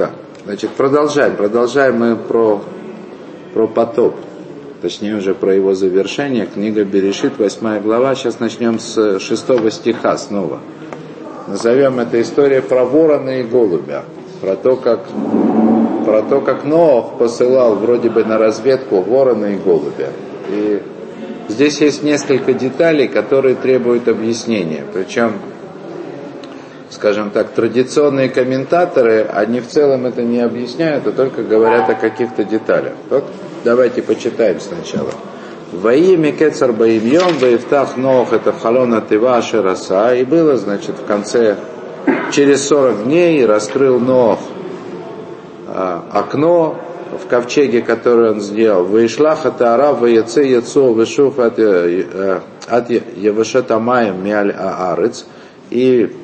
Так, значит, продолжаем. Продолжаем мы про, про потоп. Точнее, уже про его завершение. Книга Берешит, 8 глава. Сейчас начнем с 6 стиха снова. Назовем это история про ворона и голубя. Про то, как, про то, как Ноах посылал вроде бы на разведку ворона и голубя. И здесь есть несколько деталей, которые требуют объяснения. Причем скажем так, традиционные комментаторы, они в целом это не объясняют, а только говорят о каких-то деталях. Вот давайте почитаем сначала. Воими Кецар Баимьем, Ваевтах Нох, это Халона Тыва Шераса, и было, значит, в конце, через 40 дней раскрыл Нох а, окно в ковчеге, которое он сделал. Ваишлах это Арав, Ваяце Яцо, Вышуф от э, э, Явашетамаем Миаль Аарец, и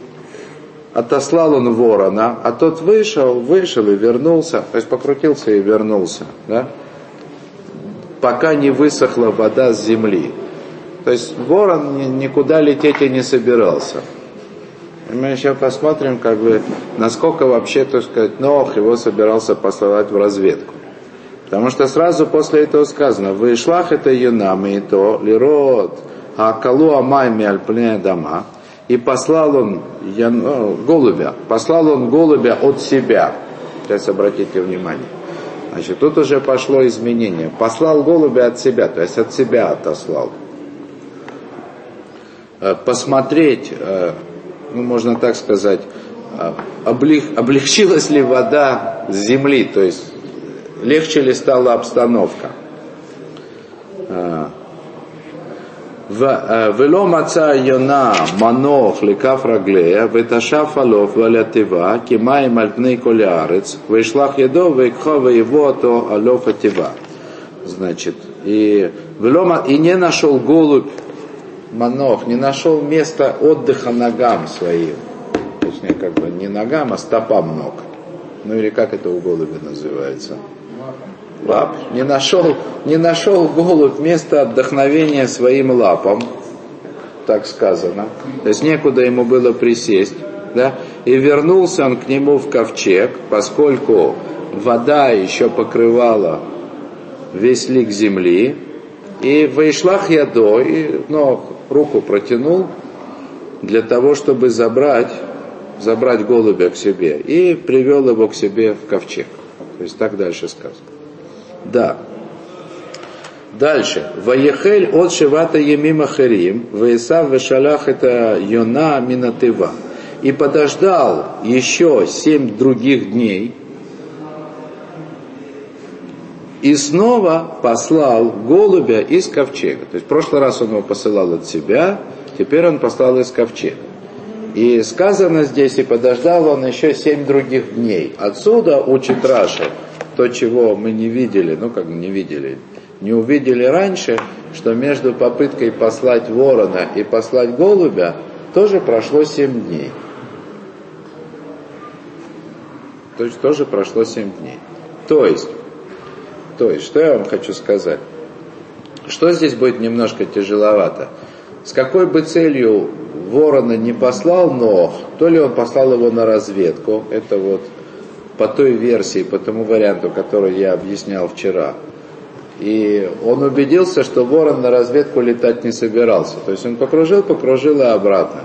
отослал он ворона, а тот вышел, вышел и вернулся, то есть покрутился и вернулся, да? пока не высохла вода с земли. То есть ворон никуда лететь и не собирался. И мы еще посмотрим, как бы, насколько вообще, так сказать, Нох его собирался посылать в разведку. Потому что сразу после этого сказано, «Вышлах это юнам и то, лирот, а калу амайми дома». И послал он ну, голубя, послал он голубя от себя. Сейчас обратите внимание. Значит, тут уже пошло изменение. Послал голубя от себя, то есть от себя отослал. Э, посмотреть, э, ну, можно так сказать, э, облег, облегчилась ли вода с земли, то есть легче ли стала обстановка. ולא מצא יונה מנוח לכף רגליה ותשף עלוף ועל התיבה כמים על פני כל הארץ וישלח ידו ויקחו ויבוא אותו עלוף התיבה. Значит, и, и не нашел голубь Манох, не нашел места отдыха ногам своим. Точнее, как бы не ногам, а стопам ног. Ну или как это у голубя называется? Лап. Не нашел, не нашел голубь место отдохновения своим лапам, так сказано. То есть некуда ему было присесть. Да? И вернулся он к нему в ковчег, поскольку вода еще покрывала весь лик земли. И вышлах ядо, и ну, руку протянул для того, чтобы забрать, забрать голубя к себе. И привел его к себе в ковчег. То есть так дальше сказано. Да. Дальше. Ваехель от Шивата Емима Харим, Ваисав Вешалах это Йона Минатыва. И подождал еще семь других дней, и снова послал голубя из ковчега. То есть в прошлый раз он его посылал от себя, теперь он послал из ковчега. И сказано здесь, и подождал он еще семь других дней. Отсюда учит Раша, то, чего мы не видели, ну как не видели, не увидели раньше, что между попыткой послать ворона и послать голубя тоже прошло семь дней. То есть тоже прошло семь дней. То есть, то есть, что я вам хочу сказать? Что здесь будет немножко тяжеловато? С какой бы целью ворона не послал Нох, то ли он послал его на разведку, это вот по той версии, по тому варианту, который я объяснял вчера. И он убедился, что ворон на разведку летать не собирался. То есть он покружил, покружил и обратно.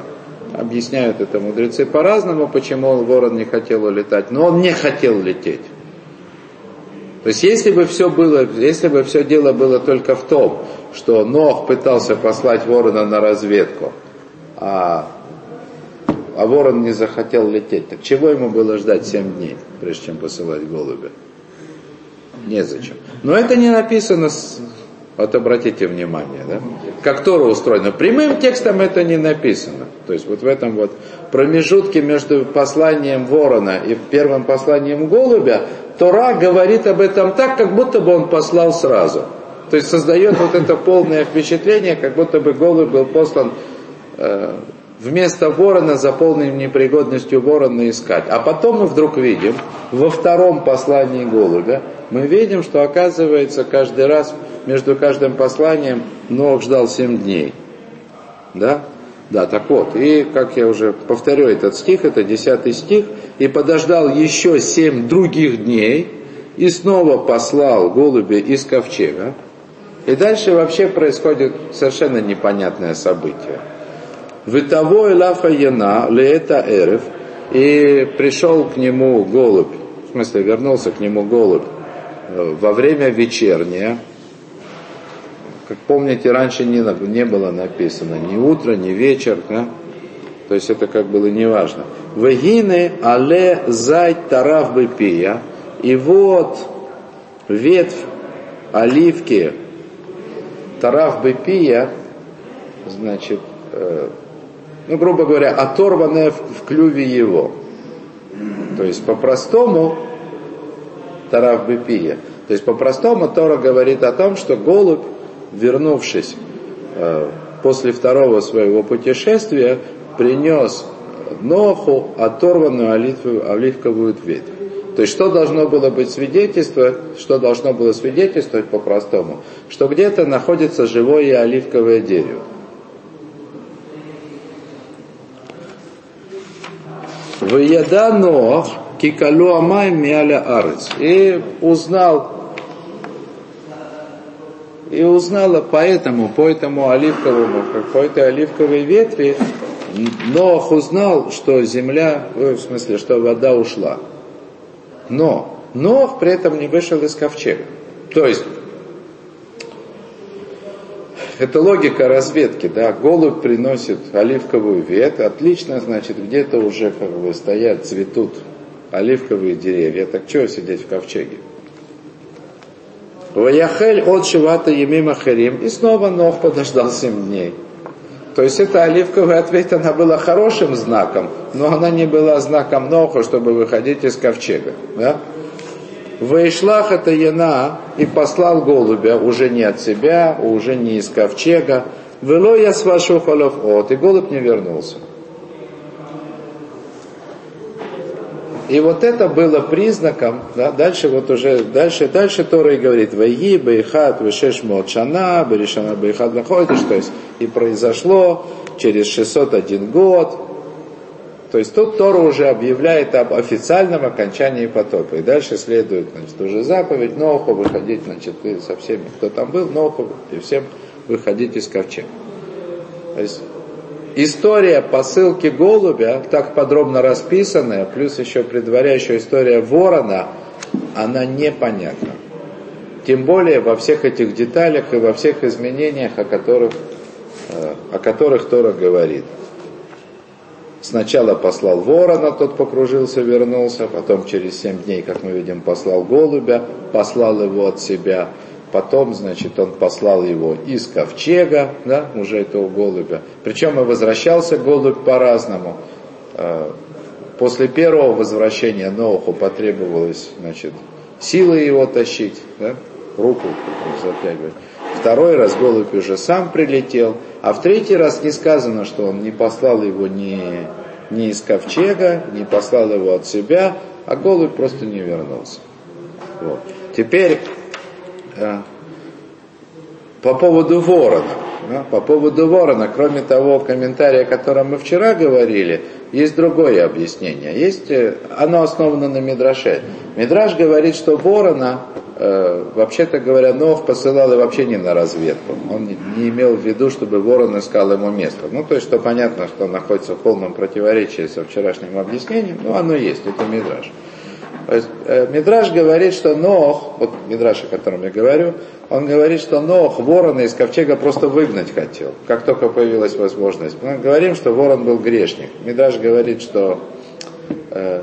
Объясняют это мудрецы по-разному, почему ворон не хотел улетать. Но он не хотел лететь. То есть если бы все было, если бы все дело было только в том, что Нох пытался послать ворона на разведку, а а ворон не захотел лететь. Так чего ему было ждать 7 дней, прежде чем посылать голубя? Незачем. Но это не написано, с... вот обратите внимание, да? как Тора устроена. Прямым текстом это не написано. То есть вот в этом вот промежутке между посланием ворона и первым посланием голубя, Тора говорит об этом так, как будто бы он послал сразу. То есть создает вот это полное впечатление, как будто бы голубь был послан э, вместо ворона заполним непригодностью ворона искать. А потом мы вдруг видим, во втором послании голубя, мы видим, что оказывается каждый раз между каждым посланием Ног ждал семь дней. Да? Да, так вот, и как я уже повторю этот стих, это десятый стих, и подождал еще семь других дней, и снова послал голуби из ковчега. И дальше вообще происходит совершенно непонятное событие. Витово Элафа Яна, Леэта Эрев, и пришел к нему голубь, в смысле вернулся к нему голубь э, во время вечернее, как помните, раньше не, не было написано ни утро, ни вечер, да? то есть это как было неважно. Вегины але зай тарав бепия, и вот ветвь оливки тарав бепия, значит, э, ну, грубо говоря, оторванная в, в клюве его. То есть по-простому тарав бепия. То есть по-простому Тора говорит о том, что голубь вернувшись э, после второго своего путешествия, принес Ноху оторванную оливковую ветвь. То есть что должно было быть свидетельство, что должно было свидетельствовать по-простому, что где-то находится живое оливковое дерево. Выеда Нох кикалу амай мяля арец. И узнал и узнала поэтому, по этому оливковому, по этой оливковой ветви, Ноах узнал, что земля, в смысле, что вода ушла. Но Ноах при этом не вышел из ковчега. То есть, это логика разведки, да, голубь приносит оливковую ветвь, отлично, значит, где-то уже как бы стоят, цветут оливковые деревья, так чего сидеть в ковчеге? Ваяхель от Шивата Емима Харим. И снова Нох подождал 7 дней. То есть эта оливковая ответ, она была хорошим знаком, но она не была знаком Ноха, чтобы выходить из ковчега. Да? Вейшлах это Яна и послал голубя, уже не от себя, уже не из ковчега. Вело я с вашего от, и голубь не вернулся. И вот это было признаком, да, дальше вот уже, дальше, дальше Тора и говорит, Вайги, Бейхат, Вешеш Молчана, Берешана Бейхат Находишь, то есть и произошло через 601 год. То есть тут Тора уже объявляет об официальном окончании потопа. И дальше следует, значит, уже заповедь Ноху выходить, значит, и со всеми, кто там был, Ноху, и всем выходить из ковчега. То есть история посылки голубя, так подробно расписанная, плюс еще предваряющая история ворона, она непонятна. Тем более во всех этих деталях и во всех изменениях, о которых, э, о которых Тора говорит. Сначала послал ворона, тот покружился, вернулся, потом через семь дней, как мы видим, послал голубя, послал его от себя – Потом, значит, он послал его из ковчега, да, уже этого голубя. Причем и возвращался голубь по-разному. А, после первого возвращения Ноуху потребовалось, значит, силы его тащить, да, руку затягивать. Второй раз голубь уже сам прилетел, а в третий раз не сказано, что он не послал его ни, ни из ковчега, не послал его от себя, а голубь просто не вернулся. Вот. Теперь по поводу ворона. Да, по поводу ворона, кроме того комментария, о котором мы вчера говорили, есть другое объяснение. Есть, э, оно основано на Мидраше. Мидраш говорит, что ворона, э, вообще-то говоря, Нох посылал и вообще не на разведку. Он не, имел в виду, чтобы ворон искал ему место. Ну, то есть, что понятно, что он находится в полном противоречии со вчерашним объяснением, но оно есть, это Мидраш. То есть, э, Мидраш говорит, что Нох, вот Мидраш, о котором я говорю, он говорит, что Нох ворона из ковчега просто выгнать хотел, как только появилась возможность. Мы говорим, что ворон был грешник. Мидраш говорит, что э,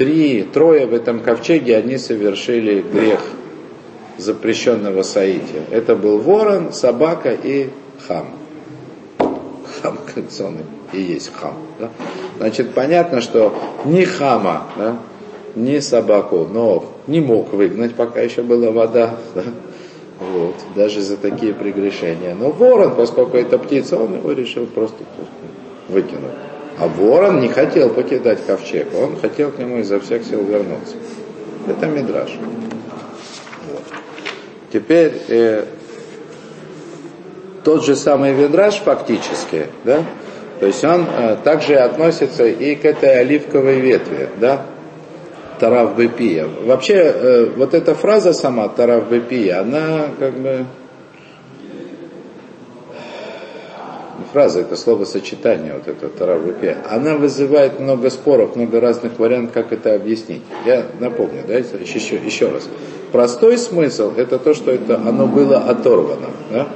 три, трое в этом ковчеге, они совершили грех запрещенного соития. Это был ворон, собака и хам. Хам, как он и есть хам. Да? Значит, понятно, что ни хама, да, ни собаку, но не мог выгнать, пока еще была вода. Да? Вот, даже за такие прегрешения. Но ворон, поскольку это птица, он его решил просто выкинуть. А ворон не хотел покидать ковчег, он хотел к нему изо всех сил вернуться. Это мидраж. Вот. Теперь э, тот же самый мидраж фактически, да, То есть он э, также относится и к этой оливковой ветви, да? Тарав Бепия. Вообще, э, вот эта фраза сама, Тарав Бепия, она как бы... Фраза, это словосочетание, вот это Тарав Бепия, она вызывает много споров, много разных вариантов, как это объяснить. Я напомню, да, еще, еще раз. Простой смысл, это то, что это, оно было оторвано, да?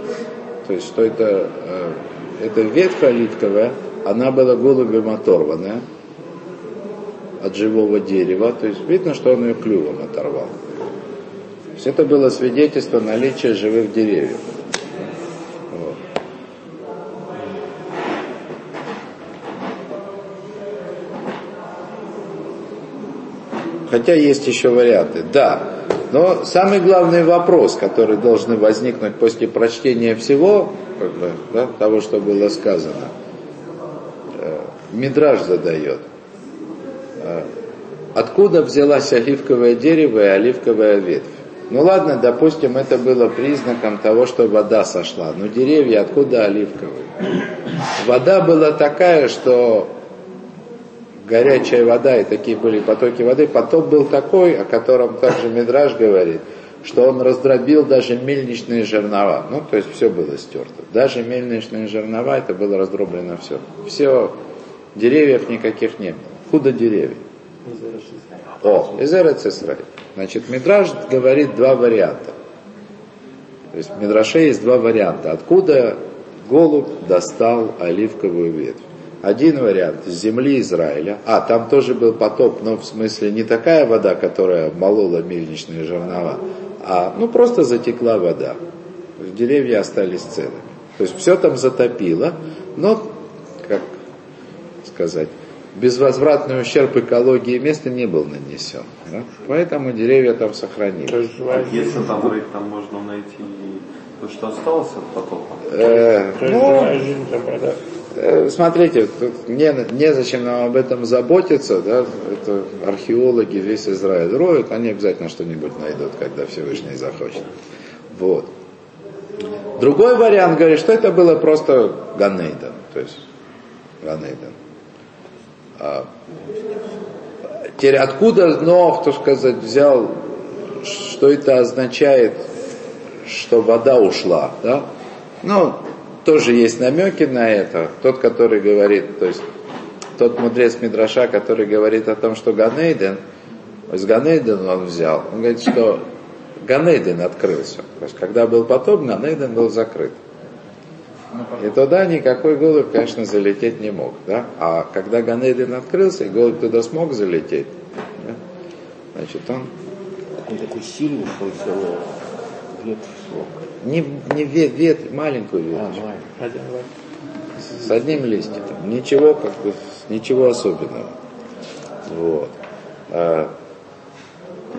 То есть, что это э, эта ветка оливковая, она была голубем оторванная от живого дерева, то есть видно, что он ее клювом оторвал. То есть это было свидетельство наличия живых деревьев. Хотя есть еще варианты. Да, но самый главный вопрос, который должен возникнуть после прочтения всего, как бы, да, того, что было сказано, э, Мидраж задает. Э, откуда взялась оливковое дерево и оливковая ветвь? Ну ладно, допустим, это было признаком того, что вода сошла. Но деревья откуда оливковые? Вода была такая, что горячая вода и такие были потоки воды. Потоп был такой, о котором также Мидраж говорит, что он раздробил даже мельничные жернова. Ну, то есть все было стерто. Даже мельничные жернова, это было раздроблено все. Все, деревьев никаких не было. Куда деревья? О, из Израиль. Значит, Мидраж говорит два варианта. То есть в Мидраше есть два варианта. Откуда голубь достал оливковую ветвь? Один вариант с земли Израиля. А, там тоже был потоп, но в смысле не такая вода, которая молола мельничные жернова, а ну просто затекла вода. Деревья остались целыми. То есть все там затопило, но, как сказать, безвозвратный ущерб экологии места не был нанесен. Да? Поэтому деревья там сохранились. А если там рыть, там можно найти то, что осталось от потопа? Э, ну, смотрите, тут не, незачем нам об этом заботиться, да, это археологи весь Израиль роют, они обязательно что-нибудь найдут, когда Всевышний захочет. Вот. Другой вариант говорит, что это было просто Ганейден, то есть Ганейден. А, откуда Нох, то сказать, взял, что это означает, что вода ушла, да? Ну, тоже есть намеки на это. Тот, который говорит, то есть тот мудрец Мидраша, который говорит о том, что Ганейден, из Ганейден он взял, он говорит, что Ганейден открылся. То есть, когда был потоп, Ганейден был закрыт. И туда никакой голубь, конечно, залететь не мог. Да? А когда Ганейден открылся, и голубь туда смог залететь, да? значит, он... Он такой сильный, что взял ветвь смог. Не, не вет, вет, маленькую веточку. А, с одним листиком. Ничего, как бы, ничего особенного. Вот. А,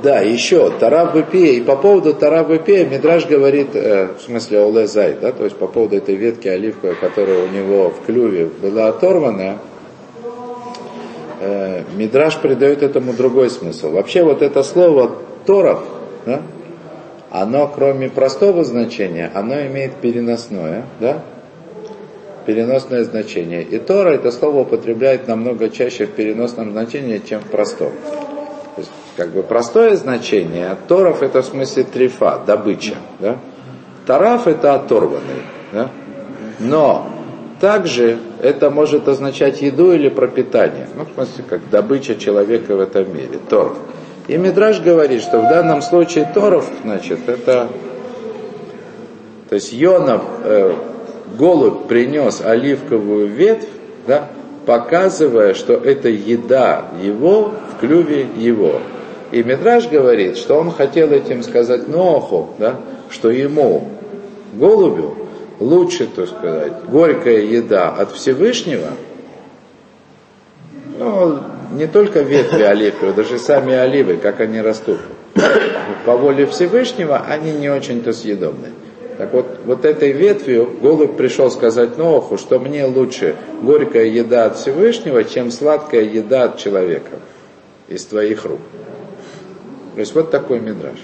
да, еще Тарав Бепия. И по поводу Тарав Бепия Мидраж говорит, э, в смысле Олезай, да, то есть по поводу этой ветки оливковой, которая у него в клюве была оторвана, э, Мидраж придает этому другой смысл. Вообще вот это слово Торов, да, оно, кроме простого значения, оно имеет переносное, да? Переносное значение. И Тора это слово употребляет намного чаще в переносном значении, чем в простом. То есть, как бы простое значение, Торов это в смысле трифа, добыча, да? Тараф это оторванный, да? Но также это может означать еду или пропитание. Ну, в смысле, как добыча человека в этом мире. Торов. И Мидраж говорит, что в данном случае Торов, значит, это, то есть Йонов, э, голубь принес оливковую ветвь, да, показывая, что это еда его в клюве его. И Мидраж говорит, что он хотел этим сказать Ноху, да, что ему, голубю, лучше, так сказать, горькая еда от Всевышнего, ну, не только ветви оливковые, даже сами оливы, как они растут. По воле Всевышнего они не очень-то съедобны. Так вот, вот этой ветвью голубь пришел сказать Ноху, что мне лучше горькая еда от Всевышнего, чем сладкая еда от человека из твоих рук. То есть вот такой мидраж.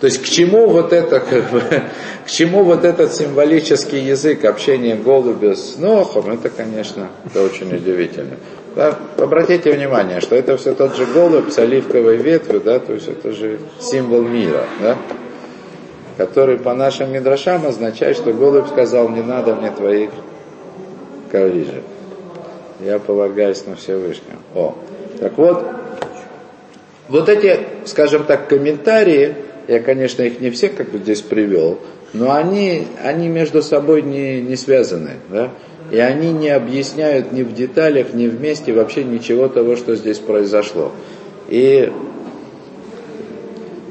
То есть к чему вот это, как бы, к чему вот этот символический язык общения голубя с Нохом, это, конечно, это очень удивительно. Да? Обратите внимание, что это все тот же голубь с оливковой ветвью, да, то есть это же символ мира, да, который по нашим мидрашам означает, что голубь сказал, не надо мне твоих коврижек. Я полагаюсь на Всевышнего. О, так вот, вот эти, скажем так, комментарии, я, конечно, их не все как бы здесь привел, но они, они между собой не, не связаны, да? И они не объясняют ни в деталях, ни вместе вообще ничего того, что здесь произошло. И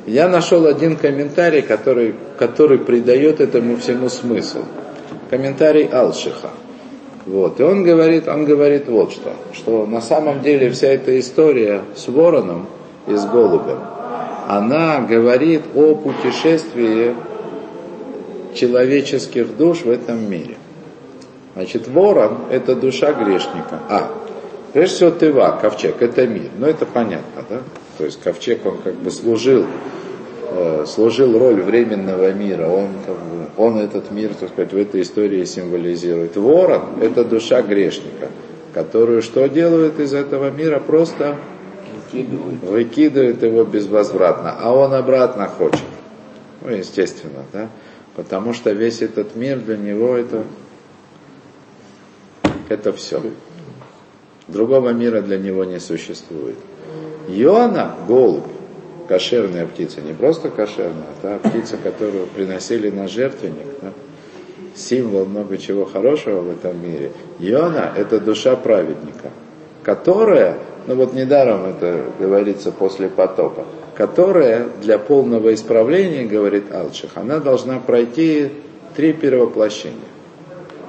я нашел один комментарий, который, который придает этому всему смысл. Комментарий Алшиха. Вот. И он говорит, он говорит вот что, что на самом деле вся эта история с вороном и с голубем, она говорит о путешествии человеческих душ в этом мире. Значит, ворон – это душа грешника. А, прежде всего, тыва, ковчег – это мир. Ну, это понятно, да? То есть ковчег, он как бы служил, э, служил роль временного мира. Он, он этот мир, так сказать, в этой истории символизирует. Ворон – это душа грешника, которую что делают из этого мира? Просто выкидывает, выкидывает его безвозвратно. А он обратно хочет. Ну, естественно, да? Потому что весь этот мир для него это это все. Другого мира для него не существует. Йона, голубь, кошерная птица, не просто кошерная, а та птица, которую приносили на жертвенник, да? символ много чего хорошего в этом мире. Йона – это душа праведника, которая, ну вот недаром это говорится после потопа, которая для полного исправления, говорит Алчах, она должна пройти три перевоплощения,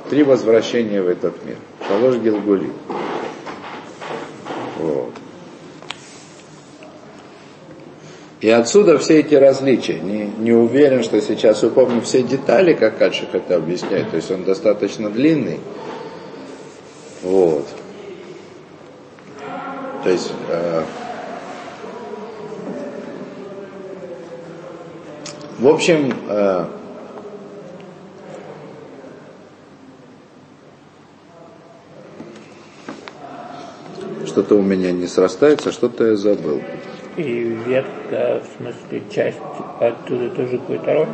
три возвращения в этот мир. Шалош Гилгули. Вот. И отсюда все эти различия. Не, не уверен, что сейчас упомню все детали, как Кальших это объясняет. То есть он достаточно длинный. Вот. То есть э, в общем, э, что-то у меня не срастается, что-то я забыл. И ветка, в смысле, часть оттуда тоже какую-то роль?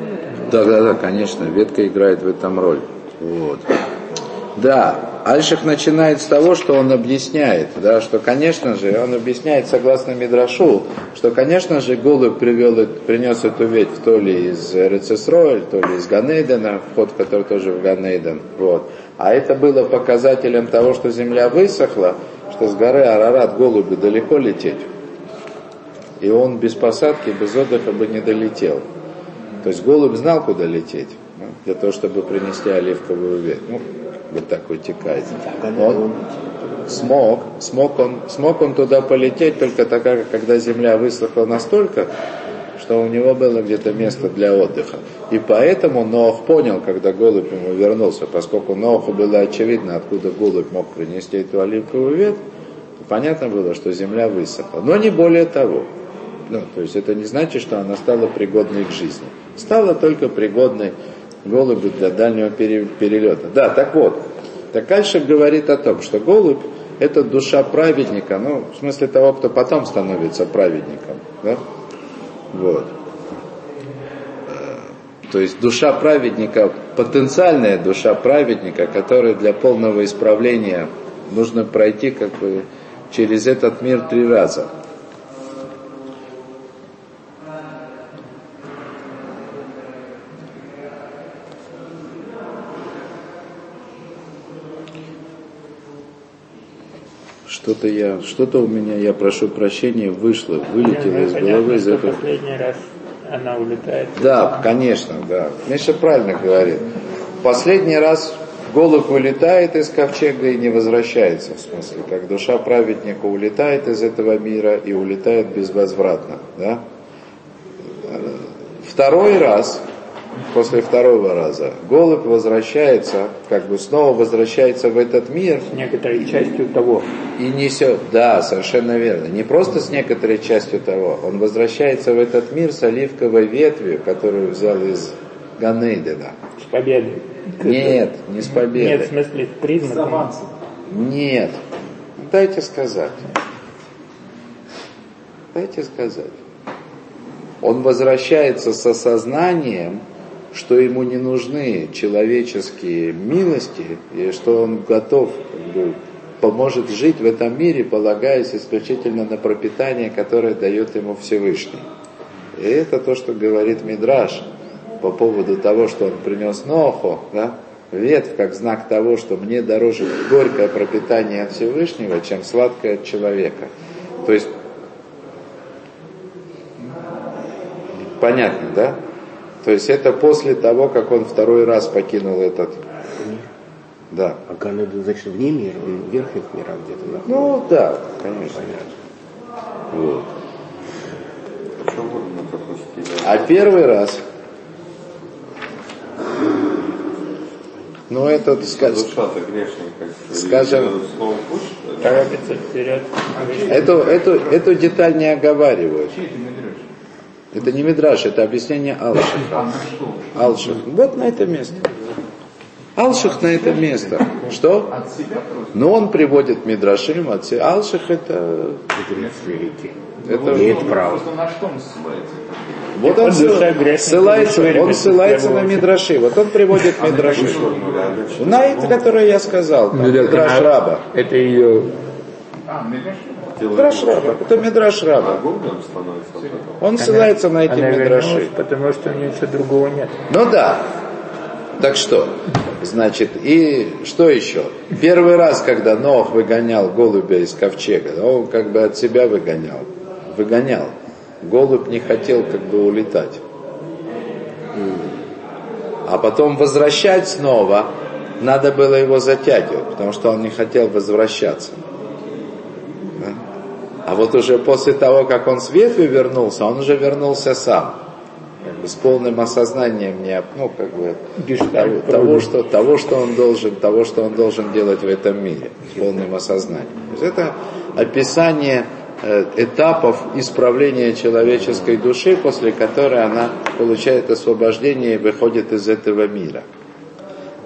Да, да, да, конечно, ветка играет в этом роль. Вот. Да, Альших начинает с того, что он объясняет, да, что, конечно же, он объясняет, согласно Мидрашу, что, конечно же, голубь привел, принес эту ветвь то ли из Рецесроэль, то ли из Ганейдена, вход который тоже в Ганейден, вот. А это было показателем того, что земля высохла, что с горы Арарат голубю далеко лететь. И он без посадки, без отдыха бы не долетел. То есть голубь знал, куда лететь, ну, для того, чтобы принести оливковую ветвь. Ну, вот так утекает. Он смог, смог он, смог он туда полететь только тогда, когда земля высохла настолько, что у него было где-то место для отдыха. И поэтому Ноах понял, когда голубь ему вернулся, поскольку Ноаху было очевидно, откуда голубь мог принести эту оливковую ветвь, понятно было, что земля высохла. Но не более того. Ну, то есть это не значит, что она стала пригодной к жизни. Стала только пригодной голубю для дальнего перелета. Да, так вот, так дальше говорит о том, что голубь это душа праведника, ну, в смысле того, кто потом становится праведником. Да? Вот. Э, то есть душа праведника, потенциальная душа праведника, которая для полного исправления нужно пройти как бы через этот мир три раза. Что-то я, что-то у меня, я прошу прощения, вышло, вылетело из головы из этого. Последний раз она улетает. Да, конечно, да. Миша правильно говорит. Последний раз голубь улетает из ковчега и не возвращается, в смысле, как душа праведника улетает из этого мира и улетает безвозвратно. Да? Второй раз после второго раза, голубь возвращается, как бы снова возвращается в этот мир С некоторой частью того. и несет, да, совершенно верно, не просто с некоторой частью того, он возвращается в этот мир с оливковой ветвью, которую взял из Ганейдена. С победой. Нет, не с Нет, в смысле, с признаком. Нет. Дайте сказать. Дайте сказать. Он возвращается с осознанием, что ему не нужны человеческие милости, и что он готов, как бы, поможет жить в этом мире, полагаясь исключительно на пропитание, которое дает ему Всевышний. И это то, что говорит Мидраш по поводу того, что он принес Ноху, да, ветвь как знак того, что мне дороже горькое пропитание от Всевышнего, чем сладкое от человека. То есть, понятно, да? То есть это после того, как он второй раз покинул этот... Да. А Ганеда, значит, вне мира, он в верхних мирах где-то находится. Ну да, конечно. Вот. Мы пропустили? А первый раз, ну этот, скажем. Скажем- вперед. эту, эту, эту деталь не оговаривают. Это не Мидраш, это объяснение Алшиха. Алших. Вот на это место. Алших на это место. Что? Но он приводит Мидрашим от себя. Алших это... Это Имеет право. Просто на что он ссылается? вот он ссылается, он ссылается на. Мидраши. Вот он приводит Мидраши. На это, которое я сказал. Мидраш Раба. Это ее А, Мидраш? Мидраш Раба. Это Мидраш Раба. Голубем становится от этого. Он ссылается на эти Мидраши. потому что у нее ничего другого нет. Ну да. Так что? Значит, и что еще? Первый раз, когда Нох выгонял голубя из ковчега, он как бы от себя выгонял. Выгонял. Голубь не хотел как бы улетать. А потом возвращать снова, надо было его затягивать, потому что он не хотел возвращаться. А вот уже после того, как он с ветви вернулся, он уже вернулся сам. Как бы с полным осознанием не, ну, как бы, того, того, что, того, что он должен, того, что он должен делать в этом мире, с полным осознанием. То есть это описание э, этапов исправления человеческой души, после которой она получает освобождение и выходит из этого мира.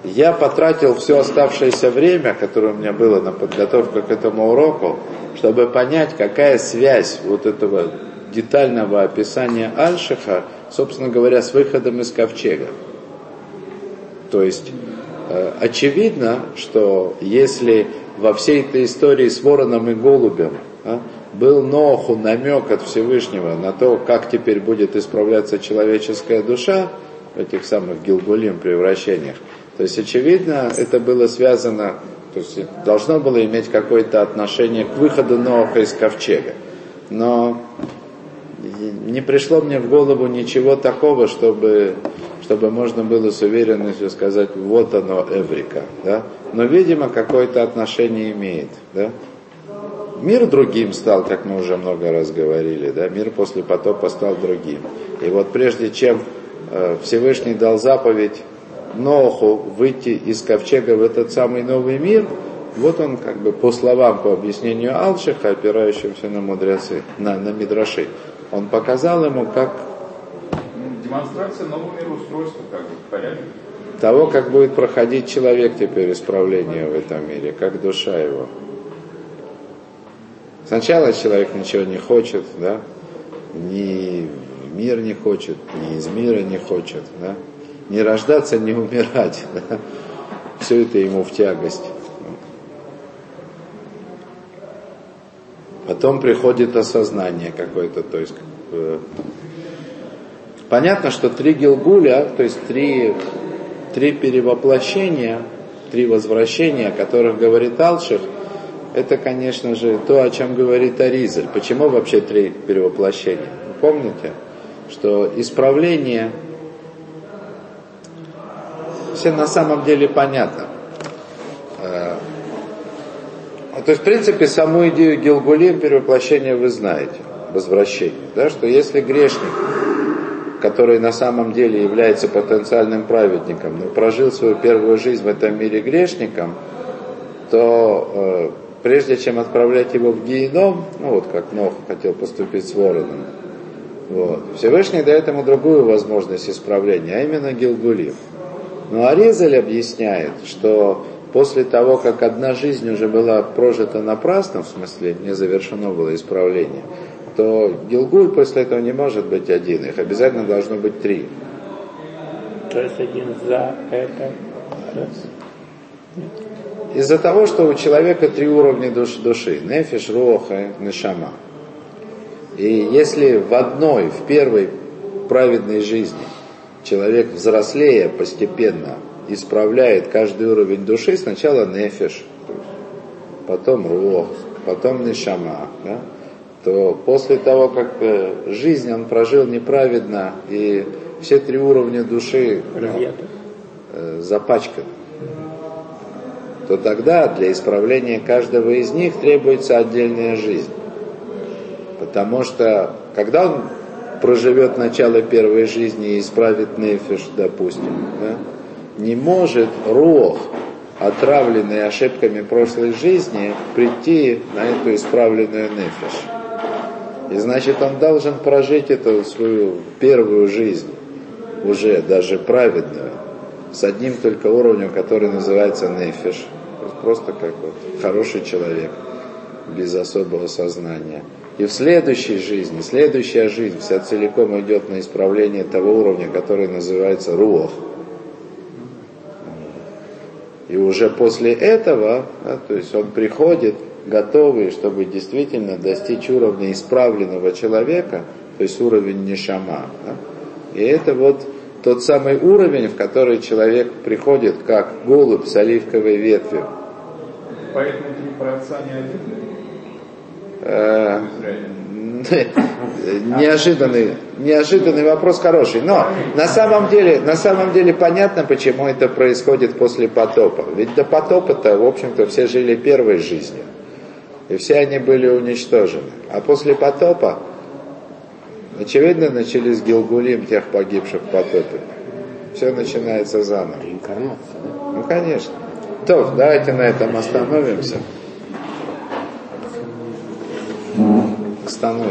Я потратил все оставшееся время, которое у меня было на подготовку к этому уроку, чтобы понять, какая связь вот этого детального описания Альшиха, собственно говоря, с выходом из ковчега. То есть э, очевидно, что если во всей этой истории с вороном и голубем а, был Ноху намек от Всевышнего на то, как теперь будет исправляться человеческая душа в этих самых гилгулим превращениях, то есть очевидно это было связано, то есть должно было иметь какое-то отношение к выходу Ноха из ковчега. Но не пришло мне в голову ничего такого, чтобы, чтобы можно было с уверенностью сказать, вот оно, Эврика. Да? Но, видимо, какое-то отношение имеет. Да? Мир другим стал, как мы уже много раз говорили. Да? Мир после потопа стал другим. И вот прежде чем э, Всевышний дал заповедь Ноху выйти из ковчега в этот самый новый мир, вот он как бы по словам, по объяснению Алшиха, опирающимся на мудрецы, на, на Мидраши, он показал ему, как демонстрация нового мироустройства, как бы, порядок. того, как будет проходить человек теперь исправление в этом мире, как душа его. Сначала человек ничего не хочет, да, ни мир не хочет, ни из мира не хочет, да, не рождаться, не умирать, да, все это ему в тягость. Потом приходит осознание какое-то, то есть э, понятно, что три Гилгуля, то есть три, три перевоплощения, три возвращения, о которых говорит Алших, это, конечно же, то, о чем говорит Аризель. Почему вообще три перевоплощения? Вы помните, что исправление все на самом деле понятно. Э, То есть, в принципе, саму идею Гилгулим перевоплощения вы знаете, возвращение. Да, что если грешник который на самом деле является потенциальным праведником, но прожил свою первую жизнь в этом мире грешником, то э, прежде чем отправлять его в геном, ну вот как Нох хотел поступить с вороном, вот, Всевышний дает ему другую возможность исправления, а именно Гилгулим. Но Аризаль объясняет, что после того, как одна жизнь уже была прожита напрасно, в смысле не завершено было исправление, то Гилгуль после этого не может быть один, их обязательно должно быть три. То есть один за это. Из-за того, что у человека три уровня душ, души, нефиш, роха, нешама. И если в одной, в первой праведной жизни человек взрослея постепенно исправляет каждый уровень души, сначала нефиш, потом рох, потом нешама, да, то после того, как э, жизнь он прожил неправедно и все три уровня души ну, э, запачканы, то тогда для исправления каждого из них требуется отдельная жизнь. Потому что когда он проживет начало первой жизни и исправит нефиш, допустим, да, не может рох, отравленный ошибками прошлой жизни, прийти на эту исправленную нефиш. И значит, он должен прожить эту свою первую жизнь, уже даже праведную, с одним только уровнем, который называется нефиш. Просто как вот хороший человек, без особого сознания. И в следующей жизни, следующая жизнь вся целиком идет на исправление того уровня, который называется рух. И уже после этого, да, то есть он приходит готовый, чтобы действительно достичь уровня исправленного человека, то есть уровень нишама. Да? И это вот тот самый уровень, в который человек приходит как голубь с оливковой ветвью. Поэтому три праотца не один Э, неожиданный, неожиданный вопрос хороший. Но на самом деле, на самом деле понятно, почему это происходит после потопа. Ведь до потопа-то, в общем-то, все жили первой жизнью. И все они были уничтожены. А после потопа, очевидно, начались гилгулим тех погибших в потопе. Все начинается заново. Реинкарнация, да? Ну, конечно. То, давайте на этом остановимся. Остановимся.